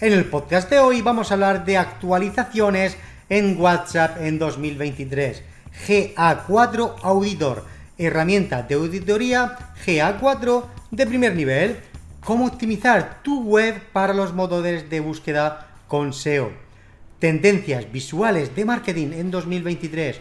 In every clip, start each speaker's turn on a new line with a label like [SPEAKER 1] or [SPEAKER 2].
[SPEAKER 1] En el podcast de hoy vamos a hablar de actualizaciones en WhatsApp en 2023. GA4 Auditor, herramienta de auditoría GA4 de primer nivel. Cómo optimizar tu web para los motores de búsqueda con SEO. Tendencias visuales de marketing en 2023.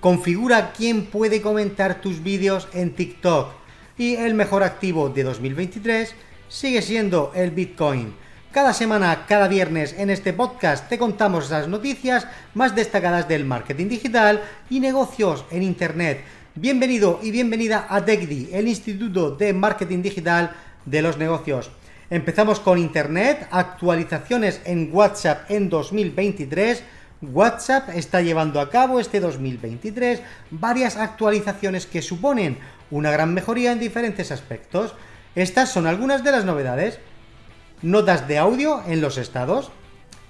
[SPEAKER 1] Configura quién puede comentar tus vídeos en TikTok. Y el mejor activo de 2023 sigue siendo el Bitcoin. Cada semana, cada viernes en este podcast te contamos las noticias más destacadas del marketing digital y negocios en Internet. Bienvenido y bienvenida a TechDi, el Instituto de Marketing Digital de los Negocios. Empezamos con Internet, actualizaciones en WhatsApp en 2023. WhatsApp está llevando a cabo este 2023 varias actualizaciones que suponen una gran mejoría en diferentes aspectos. Estas son algunas de las novedades notas de audio en los estados,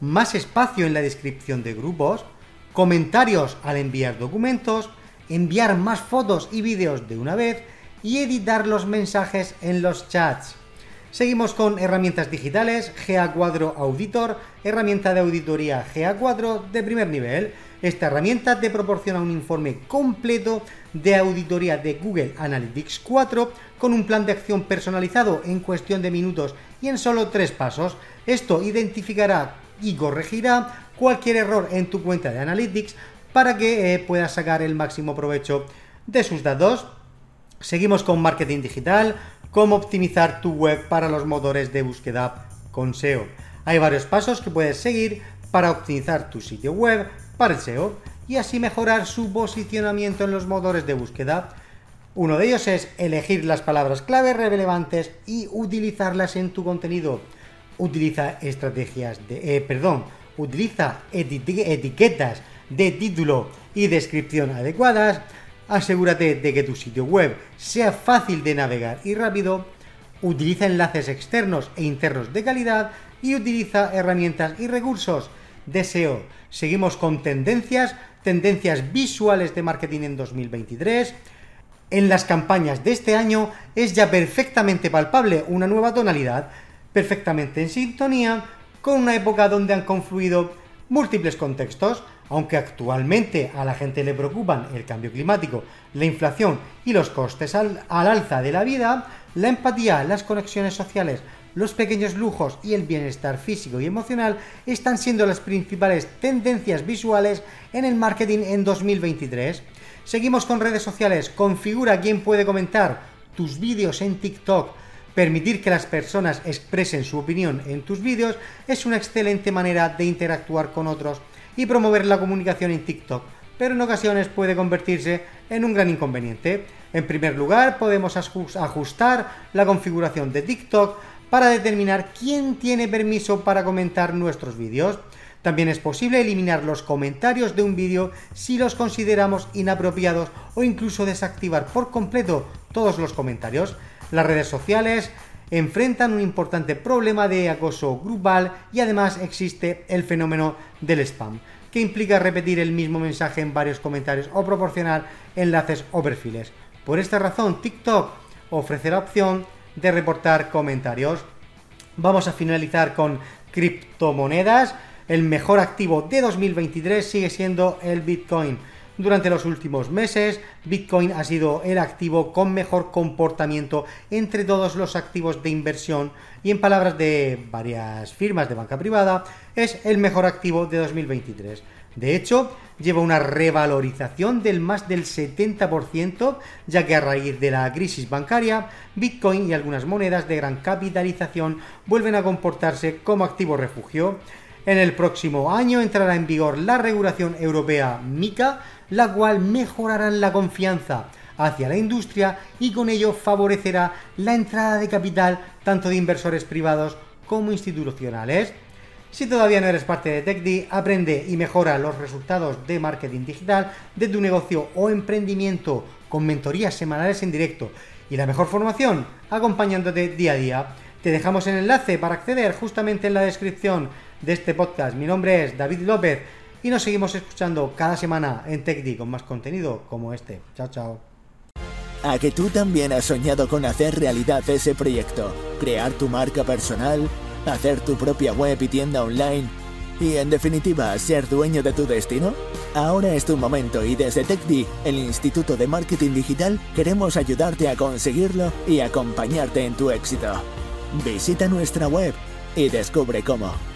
[SPEAKER 1] más espacio en la descripción de grupos, comentarios al enviar documentos, enviar más fotos y vídeos de una vez y editar los mensajes en los chats. Seguimos con herramientas digitales, GA4 Auditor, herramienta de auditoría GA4 de primer nivel. Esta herramienta te proporciona un informe completo de auditoría de Google Analytics 4 con un plan de acción personalizado en cuestión de minutos y en solo tres pasos. Esto identificará y corregirá cualquier error en tu cuenta de Analytics para que eh, puedas sacar el máximo provecho de sus datos. Seguimos con marketing digital, cómo optimizar tu web para los motores de búsqueda con SEO. Hay varios pasos que puedes seguir para optimizar tu sitio web para el SEO y así mejorar su posicionamiento en los motores de búsqueda. Uno de ellos es elegir las palabras clave relevantes y utilizarlas en tu contenido. Utiliza estrategias de, eh, perdón, utiliza etiquetas de título y descripción adecuadas. Asegúrate de que tu sitio web sea fácil de navegar y rápido. Utiliza enlaces externos e internos de calidad y utiliza herramientas y recursos de SEO. Seguimos con tendencias, tendencias visuales de marketing en 2023 en las campañas de este año es ya perfectamente palpable una nueva tonalidad, perfectamente en sintonía con una época donde han confluido múltiples contextos, aunque actualmente a la gente le preocupan el cambio climático, la inflación y los costes al, al alza de la vida, la empatía, las conexiones sociales, los pequeños lujos y el bienestar físico y emocional están siendo las principales tendencias visuales en el marketing en 2023. Seguimos con redes sociales. Configura quién puede comentar tus vídeos en TikTok. Permitir que las personas expresen su opinión en tus vídeos es una excelente manera de interactuar con otros y promover la comunicación en TikTok, pero en ocasiones puede convertirse en un gran inconveniente. En primer lugar, podemos ajustar la configuración de TikTok para determinar quién tiene permiso para comentar nuestros vídeos. También es posible eliminar los comentarios de un vídeo si los consideramos inapropiados o incluso desactivar por completo todos los comentarios. Las redes sociales enfrentan un importante problema de acoso grupal y además existe el fenómeno del spam, que implica repetir el mismo mensaje en varios comentarios o proporcionar enlaces o perfiles. Por esta razón, TikTok ofrece la opción de reportar comentarios. Vamos a finalizar con criptomonedas el mejor activo de 2023 sigue siendo el Bitcoin. Durante los últimos meses, Bitcoin ha sido el activo con mejor comportamiento entre todos los activos de inversión y en palabras de varias firmas de banca privada, es el mejor activo de 2023. De hecho, lleva una revalorización del más del 70%, ya que a raíz de la crisis bancaria, Bitcoin y algunas monedas de gran capitalización vuelven a comportarse como activo refugio. En el próximo año entrará en vigor la regulación europea MICA, la cual mejorará la confianza hacia la industria y con ello favorecerá la entrada de capital tanto de inversores privados como institucionales. Si todavía no eres parte de TechD, aprende y mejora los resultados de marketing digital de tu negocio o emprendimiento con mentorías semanales en directo y la mejor formación acompañándote día a día. Te dejamos el enlace para acceder justamente en la descripción de este podcast. Mi nombre es David López y nos seguimos escuchando cada semana en TechD con más contenido como este. Chao, chao.
[SPEAKER 2] A que tú también has soñado con hacer realidad ese proyecto, crear tu marca personal, hacer tu propia web y tienda online y en definitiva ser dueño de tu destino? Ahora es tu momento y desde TechD, el Instituto de Marketing Digital, queremos ayudarte a conseguirlo y acompañarte en tu éxito. Visita nuestra web y descubre cómo.